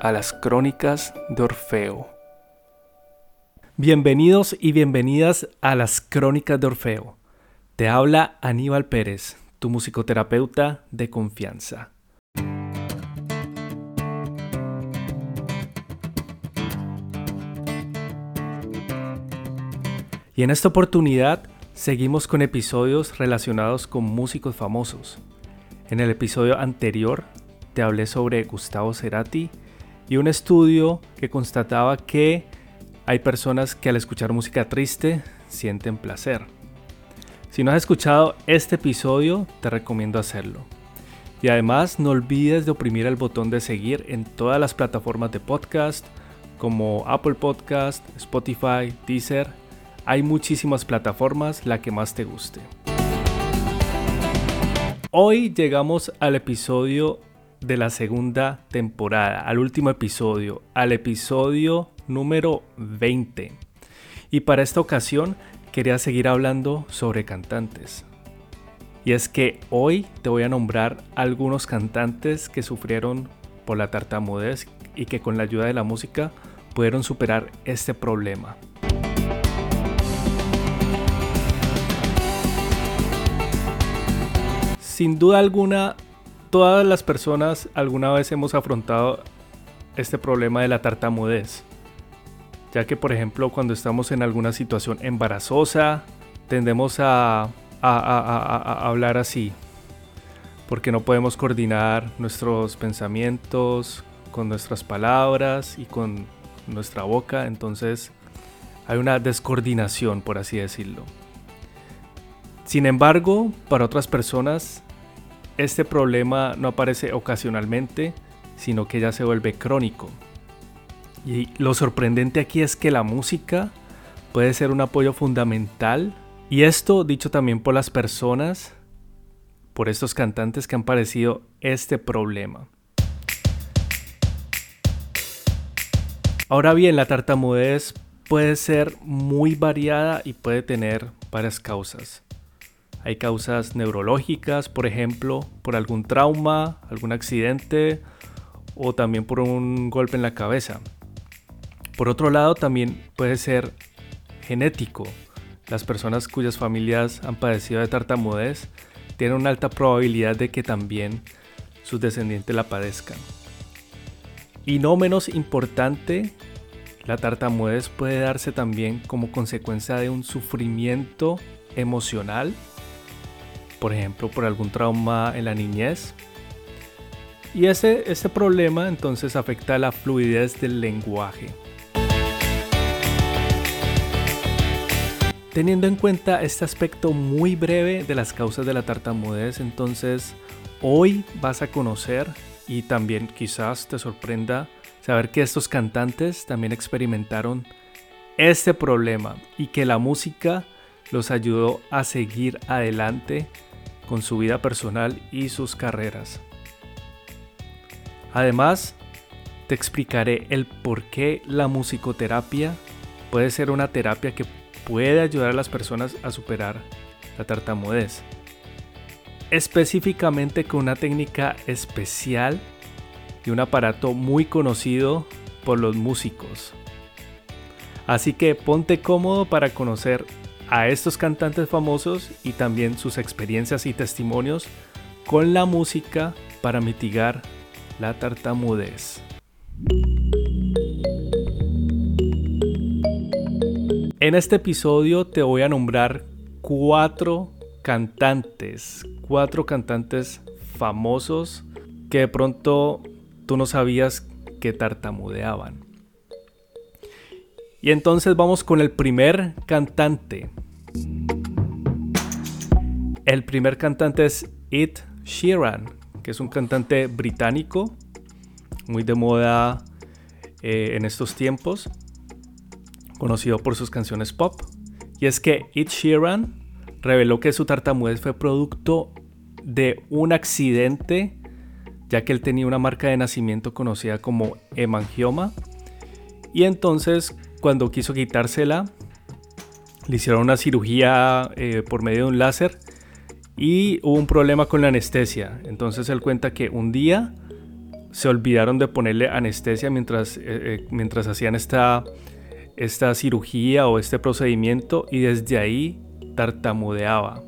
a las Crónicas de Orfeo. Bienvenidos y bienvenidas a las Crónicas de Orfeo. Te habla Aníbal Pérez, tu musicoterapeuta de confianza. Y en esta oportunidad seguimos con episodios relacionados con músicos famosos. En el episodio anterior te hablé sobre Gustavo Cerati y un estudio que constataba que hay personas que al escuchar música triste sienten placer. Si no has escuchado este episodio, te recomiendo hacerlo. Y además no olvides de oprimir el botón de seguir en todas las plataformas de podcast como Apple Podcast, Spotify, Deezer. Hay muchísimas plataformas, la que más te guste. Hoy llegamos al episodio de la segunda temporada, al último episodio, al episodio número 20. Y para esta ocasión quería seguir hablando sobre cantantes. Y es que hoy te voy a nombrar algunos cantantes que sufrieron por la tartamudez y que con la ayuda de la música pudieron superar este problema. Sin duda alguna, todas las personas alguna vez hemos afrontado este problema de la tartamudez. Ya que, por ejemplo, cuando estamos en alguna situación embarazosa, tendemos a, hablar así. Porque no podemos coordinar nuestros pensamientos con nuestras palabras y con nuestra boca. Entonces hay una descoordinación, por así decirlo. Sin embargo, para otras personas este problema no aparece ocasionalmente, sino que ya se vuelve crónico. Y lo sorprendente aquí es que la música puede ser un apoyo fundamental, y esto dicho también por las personas, por estos cantantes que han padecido este problema. Ahora bien, la tartamudez puede ser muy variada y puede tener varias causas. Hay causas neurológicas, por ejemplo, por algún trauma, algún accidente o también por un golpe en la cabeza. Por otro lado, también puede ser genético. Las personas cuyas familias han padecido de tartamudez tienen una alta probabilidad de que también sus descendientes la padezcan. Y no menos importante, la tartamudez puede darse también como consecuencia de un sufrimiento emocional por ejemplo, por algún trauma en la niñez. Y ese, ese problema entonces afecta la fluidez del lenguaje. Teniendo en cuenta este aspecto muy breve de las causas de la tartamudez, entonces hoy vas a conocer y también quizás te sorprenda saber que estos cantantes también experimentaron este problema y que la música los ayudó a seguir adelante con su vida personal y sus carreras. Además, te explicaré el por qué la musicoterapia puede ser una terapia que puede ayudar a las personas a superar la tartamudez. Específicamente con una técnica especial y un aparato muy conocido por los músicos. Así que ponte cómodo para conocer a estos cantantes famosos y también sus experiencias y testimonios con la música para mitigar la tartamudez. En este episodio te voy a nombrar cuatro cantantes, cuatro cantantes famosos que de pronto tú no sabías que tartamudeaban. Y entonces vamos con el primer cantante. El primer cantante es Ed Sheeran, que es un cantante británico, muy de moda eh, en estos tiempos, conocido por sus canciones pop. Y es que Ed Sheeran reveló que su tartamudez fue producto de un accidente, ya que él tenía una marca de nacimiento conocida como hemangioma. Y entonces, cuando quiso quitársela, le hicieron una cirugía eh, por medio de un láser y hubo un problema con la anestesia. Entonces él cuenta que un día se olvidaron de ponerle anestesia mientras, eh, eh, mientras hacían esta, esta cirugía o este procedimiento y desde ahí tartamudeaba.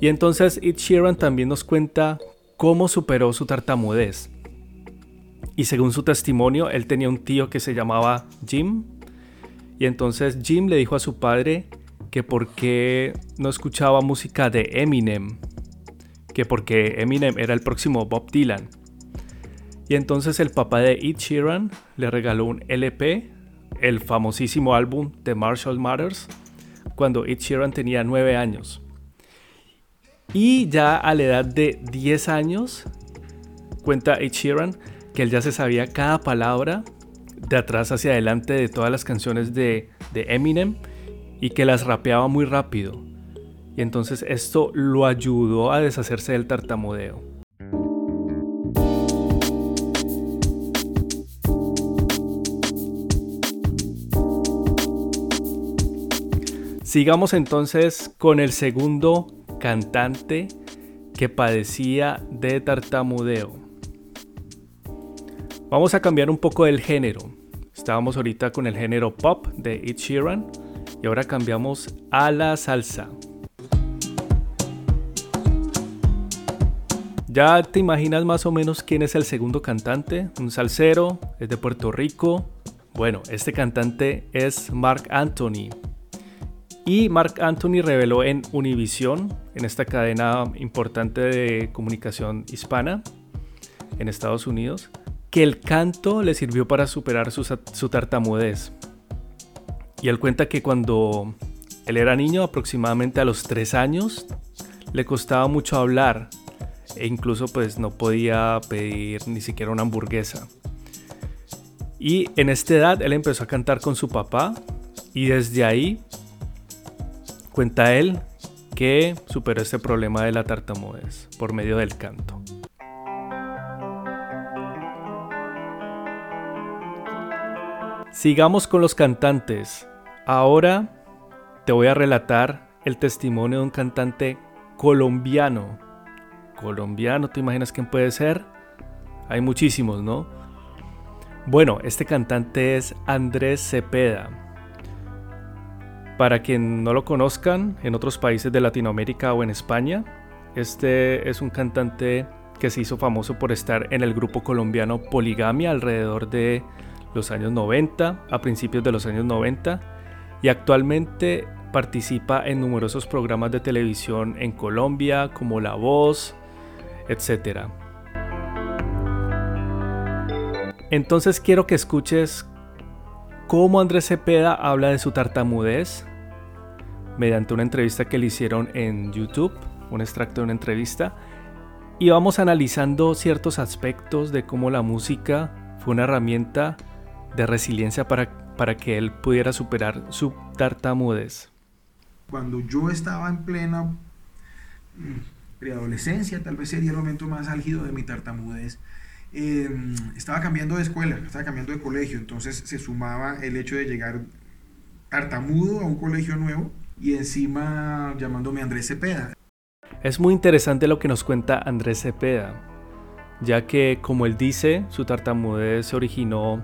Y entonces Ed Sheeran también nos cuenta cómo superó su tartamudez. Y según su testimonio, él tenía un tío que se llamaba Jim. Y entonces Jim le dijo a su padre que por qué no escuchaba música de Eminem. Que porque Eminem era el próximo Bob Dylan. Y entonces el papá de Ed Sheeran le regaló un LP, el famosísimo álbum The Marshall Matters, cuando Ed Sheeran tenía 9 años. Y ya a la edad de 10 años, cuenta Ed Sheeran que él ya se sabía cada palabra de atrás hacia adelante de todas las canciones de, de Eminem y que las rapeaba muy rápido. Y entonces esto lo ayudó a deshacerse del tartamudeo. Sigamos entonces con el segundo cantante que padecía de tartamudeo. Vamos a cambiar un poco el género. Estábamos ahorita con el género pop de Ed Sheeran y ahora cambiamos a la salsa. Ya te imaginas más o menos quién es el segundo cantante, un salsero, es de Puerto Rico. Bueno, este cantante es Mark Anthony, y Mark Anthony reveló en Univision, en esta cadena importante de comunicación hispana en Estados Unidos, que el canto le sirvió para superar su, tartamudez. Y él cuenta que cuando él era niño, aproximadamente a los 3 años, le costaba mucho hablar e incluso pues no podía pedir ni siquiera una hamburguesa. Y en esta edad él empezó a cantar con su papá y desde ahí Cuenta él que superó este problema de la tartamudez por medio del canto. Sigamos con los cantantes. Ahora te voy a relatar el testimonio de un cantante colombiano. Colombiano, ¿te imaginas quién puede ser? Hay muchísimos, ¿no? Bueno, este cantante es Andrés Cepeda. Para quien no lo conozcan, en otros países de Latinoamérica o en España, este es un cantante que se hizo famoso por estar en el grupo colombiano Poligamia alrededor de los años 90, a principios de los años 90, y actualmente participa en numerosos programas de televisión en Colombia como La Voz, etc. Entonces quiero que escuches cómo Andrés Cepeda habla de su tartamudez mediante una entrevista que le hicieron en YouTube, un extracto de una entrevista, y vamos analizando ciertos aspectos de cómo la música fue una herramienta de resiliencia para, para que él pudiera superar su tartamudez. Cuando yo estaba en plena mm, preadolescencia, tal vez sería el momento más álgido de mi tartamudez, em, estaba cambiando de escuela, estaba cambiando de colegio, entonces se sumaba el hecho de llegar tartamudo a un colegio nuevo y encima llamándome Andrés Cepeda. Es muy interesante lo que nos cuenta Andrés Cepeda, ya que como él dice, su tartamudez se originó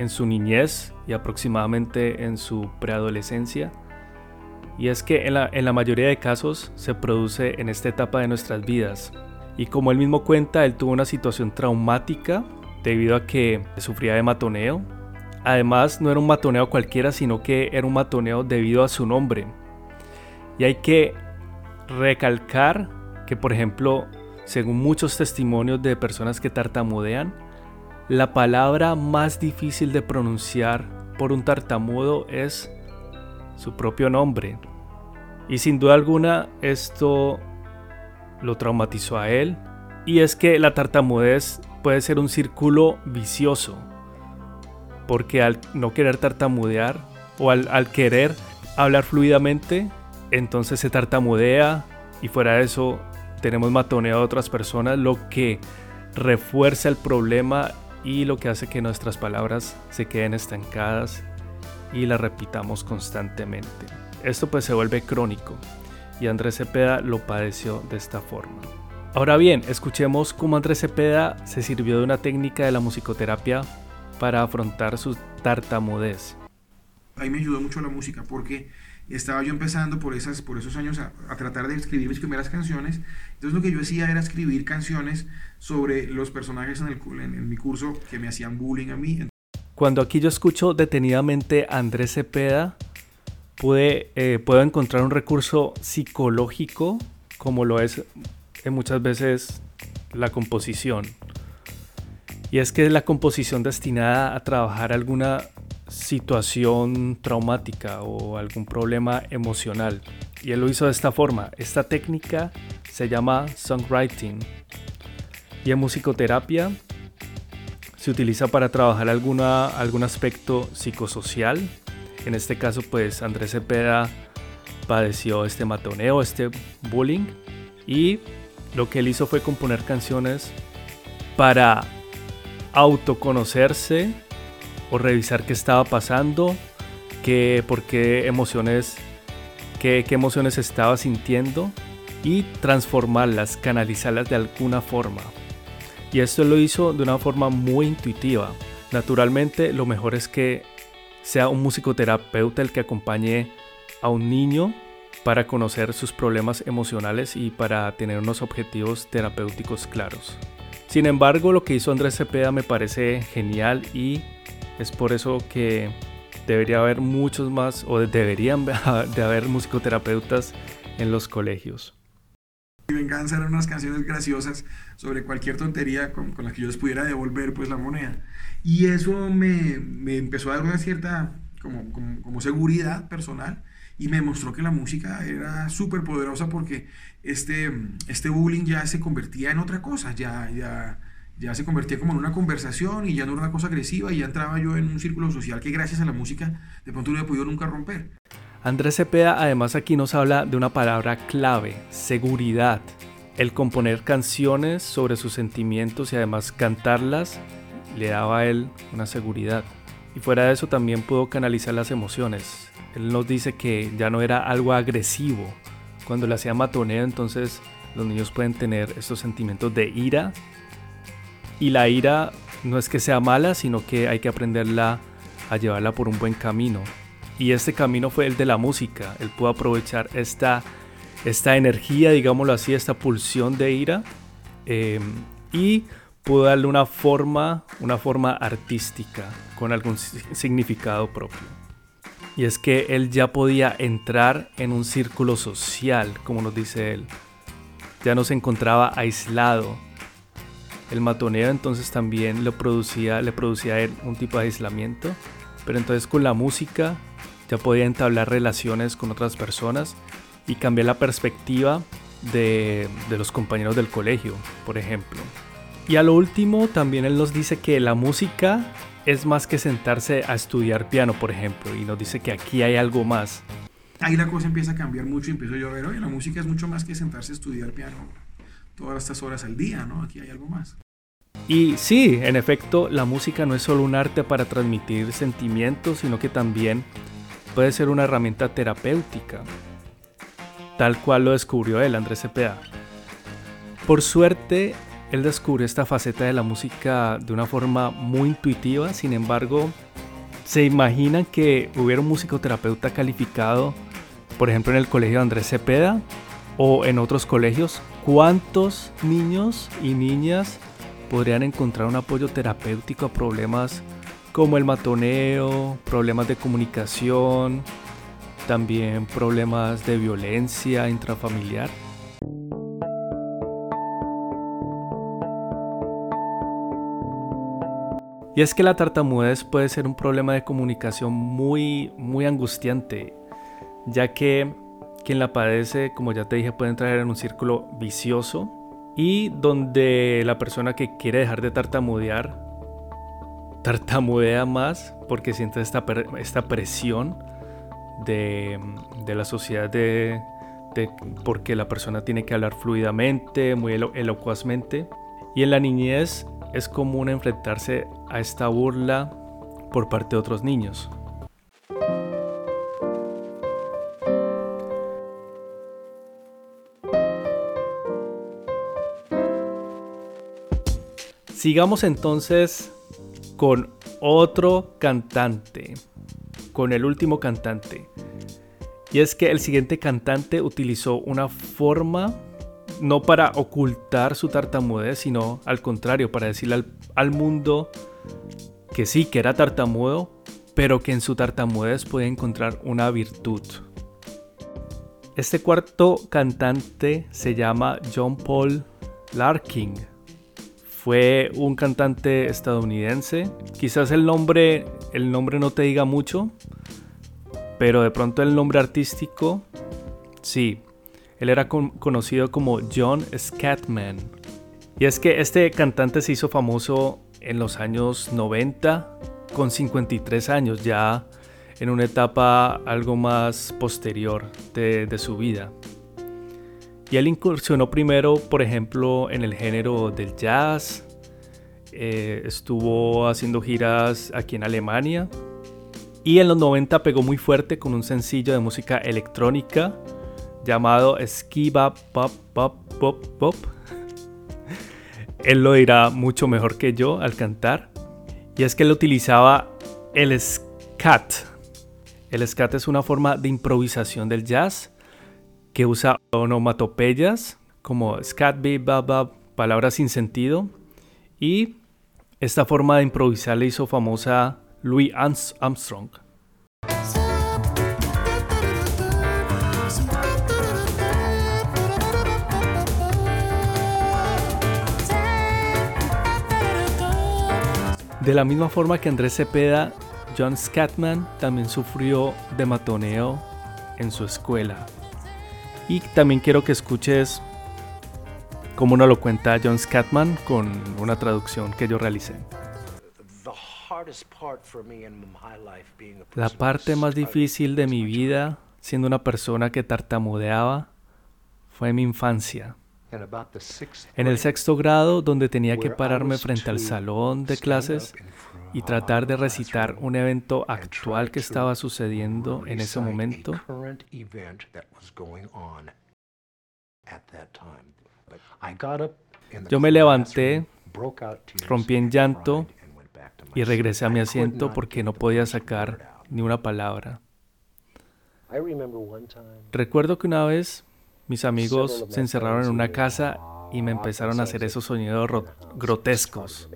en su niñez y aproximadamente en su preadolescencia. Y es que en la, en la mayoría de casos se produce en esta etapa de nuestras vidas. Y como él mismo cuenta, él tuvo una situación traumática debido a que sufría de matoneo. Además, no era un matoneo cualquiera, sino que era un matoneo debido a su nombre. Y hay que recalcar que, por ejemplo, según muchos testimonios de personas que tartamudean, la palabra más difícil de pronunciar por un tartamudo es su propio nombre. Y sin duda alguna esto lo traumatizó a él. Y es que la tartamudez puede ser un círculo vicioso, porque al no querer tartamudear o al, al querer hablar fluidamente, entonces se tartamudea y fuera de eso tenemos matoneo a otras personas, lo que refuerza el problema y lo que hace que nuestras palabras se queden estancadas y las repitamos constantemente. Esto pues se vuelve crónico y Andrés Cepeda lo padeció de esta forma. Ahora bien, escuchemos cómo Andrés Cepeda se sirvió de una técnica de la musicoterapia para afrontar su tartamudez. Ahí me ayudó mucho la música porque estaba yo empezando por, esas, por esos años a, tratar de escribir mis primeras canciones. Entonces lo que yo hacía era escribir canciones sobre los personajes en, el, en, mi curso que me hacían bullying a mí. Cuando aquí yo escucho detenidamente a Andrés Cepeda, pude, eh, puedo encontrar un recurso psicológico como lo es eh, muchas veces la composición. Y es que la composición destinada a trabajar alguna situación traumática o algún problema emocional. Y él lo hizo de esta forma. Esta técnica se llama songwriting. Y en musicoterapia se utiliza para trabajar alguna, algún aspecto psicosocial. En este caso, pues Andrés Cepeda padeció este matoneo, este bullying. Y lo que él hizo fue componer canciones para autoconocerse o revisar qué estaba pasando, qué, por qué emociones, qué, qué emociones estaba sintiendo y transformarlas, canalizarlas de alguna forma. Y esto lo hizo de una forma muy intuitiva. Naturalmente lo mejor es que sea un musicoterapeuta el que acompañe a un niño para conocer sus problemas emocionales y para tener unos objetivos terapéuticos claros. Sin embargo, lo que hizo Andrés Cepeda me parece genial y es por eso que debería haber muchos más, o deberían de haber musicoterapeutas en los colegios. Mi venganza eran unas canciones graciosas sobre cualquier tontería con, con la que yo les pudiera devolver pues la moneda. Y eso me, me empezó a dar una cierta como, como, como, seguridad personal y me mostró que la música era súper poderosa porque este, este bullying ya se convertía en otra cosa, ya, ya, ya se convertía como en una conversación y ya no era una cosa agresiva y ya entraba yo en un círculo social que gracias a la música de pronto no he podido nunca romper. Andrés Cepeda además aquí nos habla de una palabra clave, seguridad. El componer canciones sobre sus sentimientos y además cantarlas le daba a él una seguridad. Y fuera de eso también pudo canalizar las emociones. Él nos dice que ya no era algo agresivo. Cuando le hacía matoneo entonces los niños pueden tener estos sentimientos de ira, y la ira no es que sea mala, sino que hay que aprenderla a llevarla por un buen camino. Y este camino fue el de la música. Él pudo aprovechar esta, esta energía, digámoslo así, esta pulsión de ira em, y pudo darle una forma, una forma artística con algún significado propio. Y es que él ya podía entrar en un círculo social, como nos dice él. Ya no se encontraba aislado, el matoneo entonces también lo producía, le producía a él un tipo de aislamiento, pero entonces con la música ya podía entablar relaciones con otras personas y cambiar la perspectiva de, los compañeros del colegio, por ejemplo. Y a lo último también él nos dice que la música es más que sentarse a estudiar piano, por ejemplo, y nos dice que aquí hay algo más. Ahí la cosa empieza a cambiar mucho y empiezo yo a ver, oye, la música es mucho más que sentarse a estudiar piano todas estas horas al día, ¿no? Aquí hay algo más. Y sí, en efecto, la música no es solo un arte para transmitir sentimientos, sino que también puede ser una herramienta terapéutica, tal cual lo descubrió él, Andrés Cepeda. Por suerte, él descubrió esta faceta de la música de una forma muy intuitiva, sin embargo, ¿se imaginan que hubiera un musicoterapeuta calificado, por ejemplo, en el colegio de Andrés Cepeda o en otros colegios? ¿Cuántos niños y niñas podrían encontrar un apoyo terapéutico a problemas como el matoneo, problemas de comunicación, también problemas de violencia intrafamiliar? Y es que la tartamudez puede ser un problema de comunicación muy, muy angustiante, ya que quien la padece, como ya te dije, puede entrar en un círculo vicioso y donde la persona que quiere dejar de tartamudear tartamudea más porque siente esta, esta presión de, la sociedad de, porque la persona tiene que hablar fluidamente, muy elocuazmente. Y en la niñez es común enfrentarse a esta burla por parte de otros niños. Sigamos entonces con otro cantante, con el último cantante. Y es que el siguiente cantante utilizó una forma no para ocultar su tartamudez, sino al contrario, para decirle al, mundo que sí, que era tartamudo, pero que en su tartamudez puede encontrar una virtud. Este cuarto cantante se llama John Paul Larkin fue un cantante estadounidense. Quizás el nombre, el nombre no te diga mucho, pero de pronto el nombre artístico, sí. Él era conocido como John Scatman. Y es que este cantante se hizo famoso en los años 90 con 53 años, ya en una etapa algo más posterior de, de su vida. Y él incursionó primero, por ejemplo, en el género del jazz. Eh, estuvo haciendo giras aquí en Alemania. Y en los 90 pegó muy fuerte con un sencillo de música electrónica llamado Skiba Pop Pop Pop Pop. él lo dirá mucho mejor que yo al cantar. Y es que él utilizaba el scat. El scat es una forma de improvisación del jazz que usa onomatopeyas como scat, bab, palabras sin sentido. Y esta forma de improvisar le hizo famosa Louis Armstrong. De la misma forma que Andrés Cepeda, John Scatman también sufrió de matoneo en su escuela. Y también quiero que escuches cómo nos lo cuenta John Scatman con una traducción que yo realicé. La parte más difícil de mi vida, siendo una persona que tartamudeaba, fue mi infancia. En el sexto grado, donde tenía que pararme frente al salón de clases y tratar de recitar un evento actual que estaba sucediendo en ese momento. Yo me levanté, rompí en llanto y regresé a mi asiento porque no podía sacar ni una palabra. Recuerdo que una vez mis amigos se encerraron en una casa y me empezaron a hacer esos sonidos grotescos.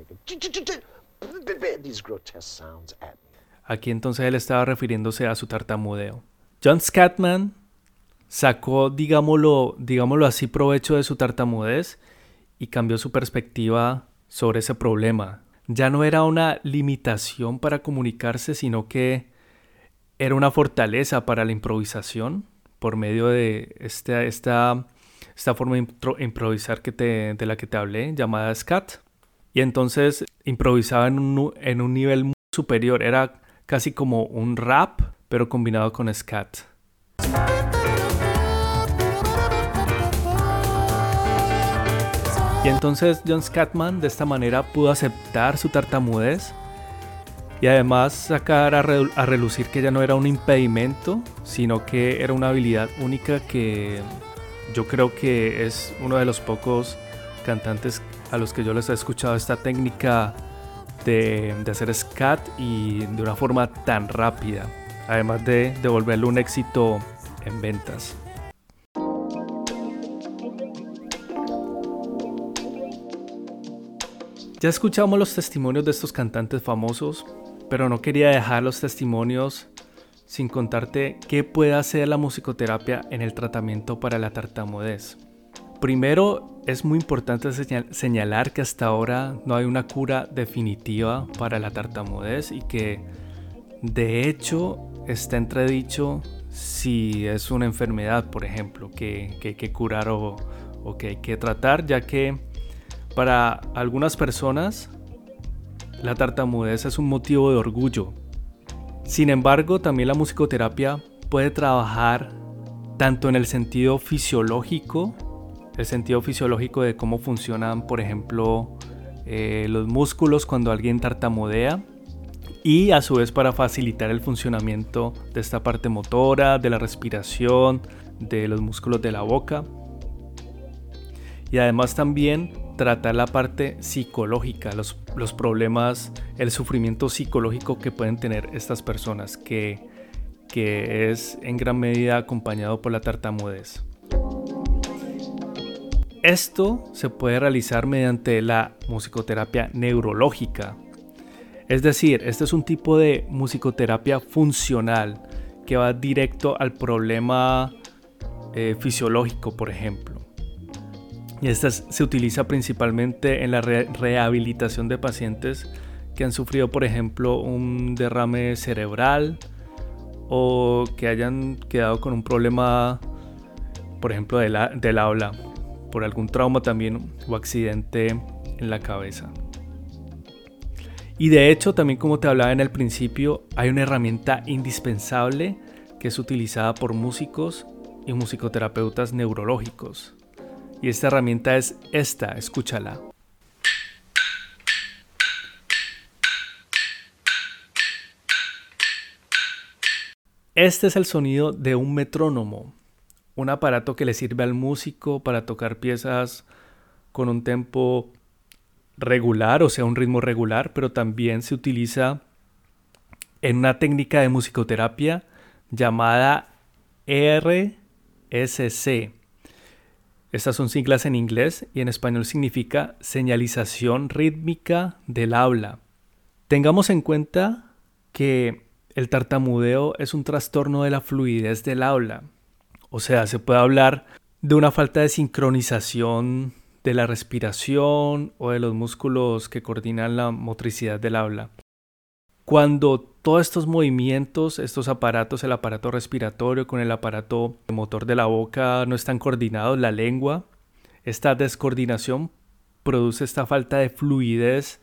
Aquí entonces él estaba refiriéndose a su tartamudeo. John Scatman sacó, digámoslo, digámoslo así, provecho de su tartamudez y cambió su perspectiva sobre ese problema. Ya no era una limitación para comunicarse, sino que era una fortaleza para la improvisación por medio de esta, esta, esta forma de improvisar que te, de la que te hablé, llamada scat. Y entonces improvisaba en un, en un nivel muy superior. Era casi como un rap, pero combinado con scat. Y entonces John Scatman de esta manera pudo aceptar su tartamudez y además sacar a, a, relucir que ya no era un impedimento, sino que era una habilidad única que yo creo que es uno de los pocos cantantes a los que yo les he escuchado esta técnica de, hacer scat y de una forma tan rápida, además de devolverle un éxito en ventas. Ya escuchamos los testimonios de estos cantantes famosos, pero no quería dejar los testimonios sin contarte qué puede hacer la musicoterapia en el tratamiento para la tartamudez. Primero, es muy importante señalar que hasta ahora no hay una cura definitiva para la tartamudez y que de hecho está entredicho si es una enfermedad, por ejemplo, que, hay que curar o, que hay que tratar, ya que para algunas personas la tartamudez es un motivo de orgullo. Sin embargo, también la musicoterapia puede trabajar tanto en el sentido fisiológico, el sentido fisiológico de cómo funcionan, por ejemplo, eh, los músculos cuando alguien tartamudea, y a su vez para facilitar el funcionamiento de esta parte motora, de la respiración, de los músculos de la boca. Y además también tratar la parte psicológica, los, los problemas, el sufrimiento psicológico que pueden tener estas personas, que, que es en gran medida acompañado por la tartamudez. Esto se puede realizar mediante la musicoterapia neurológica, es decir, este es un tipo de musicoterapia funcional que va directo al problema eh, fisiológico, por ejemplo. Y esta se utiliza principalmente en la rehabilitación de pacientes que han sufrido, por ejemplo, un derrame cerebral o que hayan quedado con un problema, por ejemplo, del habla, por algún trauma también o accidente en la cabeza. Y de hecho, también como te hablaba en el principio, hay una herramienta indispensable que es utilizada por músicos y musicoterapeutas neurológicos. Y esta herramienta es esta, escúchala. Este es el sonido de un metrónomo, un aparato que le sirve al músico para tocar piezas con un tempo regular, o sea, un ritmo regular, pero también se utiliza en una técnica de musicoterapia llamada RSC. Estas son siglas en inglés y en español significa señalización rítmica del habla. Tengamos en cuenta que el tartamudeo es un trastorno de la fluidez del habla. O sea, se puede hablar de una falta de sincronización de la respiración o de los músculos que coordinan la motricidad del habla. Cuando todos estos movimientos, estos aparatos, el aparato respiratorio con el aparato motor de la boca no están coordinados, la lengua, esta descoordinación produce esta falta de fluidez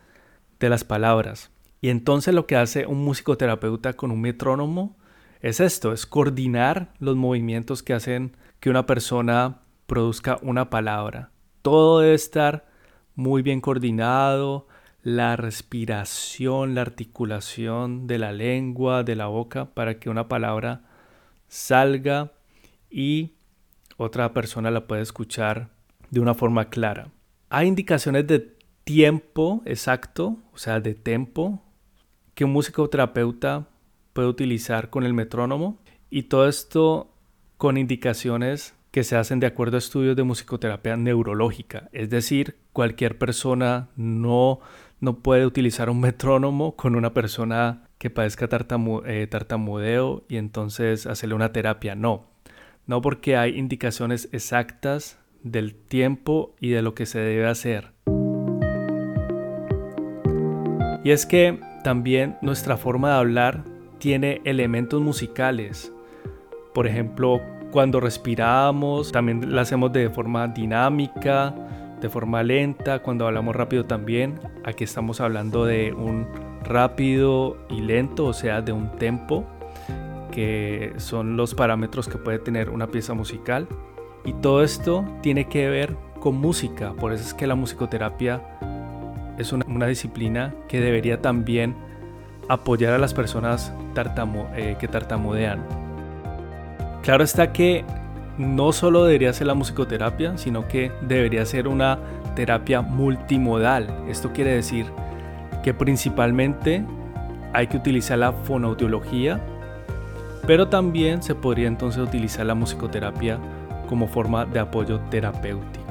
de las palabras. Y entonces lo que hace un musicoterapeuta con un metrónomo es esto, es coordinar los movimientos que hacen que una persona produzca una palabra. Todo debe estar muy bien coordinado, la respiración, la articulación de la lengua, de la boca, para que una palabra salga y otra persona la pueda escuchar de una forma clara. Hay indicaciones de tiempo exacto, o sea, de tempo, que un musicoterapeuta puede utilizar con el metrónomo y todo esto con indicaciones que se hacen de acuerdo a estudios de musicoterapia neurológica. Es decir, cualquier persona no, no puede utilizar un metrónomo con una persona que padezca eh, tartamudeo y entonces hacerle una terapia. No, no porque hay indicaciones exactas del tiempo y de lo que se debe hacer. Y es que también nuestra forma de hablar tiene elementos musicales. Por ejemplo, cuando respiramos, también lo hacemos de forma dinámica, de forma lenta, cuando hablamos rápido también. Aquí estamos hablando de un rápido y lento, o sea, de un tempo, que son los parámetros que puede tener una pieza musical. Y todo esto tiene que ver con música, por eso es que la musicoterapia es una, disciplina que debería también apoyar a las personas eh, que tartamudean. Claro está que no solo debería ser la musicoterapia, sino que debería ser una terapia multimodal. Esto quiere decir que principalmente hay que utilizar la fonoaudiología, pero también se podría entonces utilizar la musicoterapia como forma de apoyo terapéutico.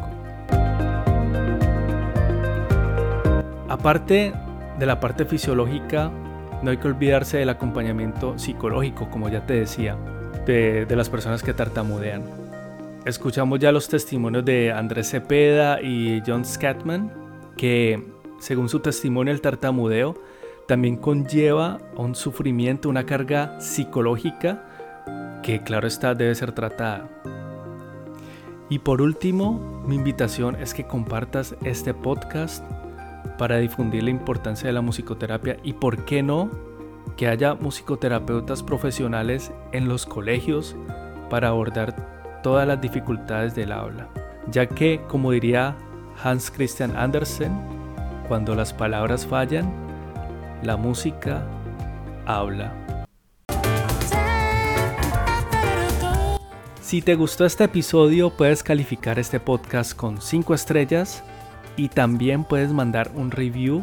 Aparte de la parte fisiológica, no hay que olvidarse del acompañamiento psicológico, como ya te decía de, las personas que tartamudean. Escuchamos ya los testimonios de Andrés Cepeda y John Scatman, que según su testimonio el tartamudeo también conlleva un sufrimiento, una carga psicológica que claro está debe ser tratada. Y por último, mi invitación es que compartas este podcast para difundir la importancia de la musicoterapia y por qué no que haya musicoterapeutas profesionales en los colegios para abordar todas las dificultades del habla, ya que, como diría Hans Christian Andersen, cuando las palabras fallan, la música habla. Si te gustó este episodio, puedes calificar este podcast con 5 estrellas y también puedes mandar un review,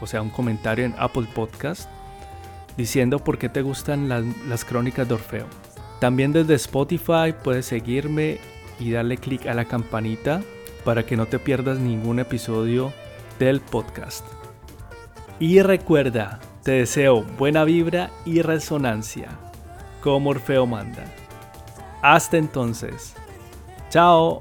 o sea, un comentario en Apple Podcast, diciendo por qué te gustan las, crónicas de Orfeo. También desde Spotify puedes seguirme y darle clic a la campanita para que no te pierdas ningún episodio del podcast. Y recuerda, te deseo buena vibra y resonancia, como Orfeo manda. Hasta entonces. Chao.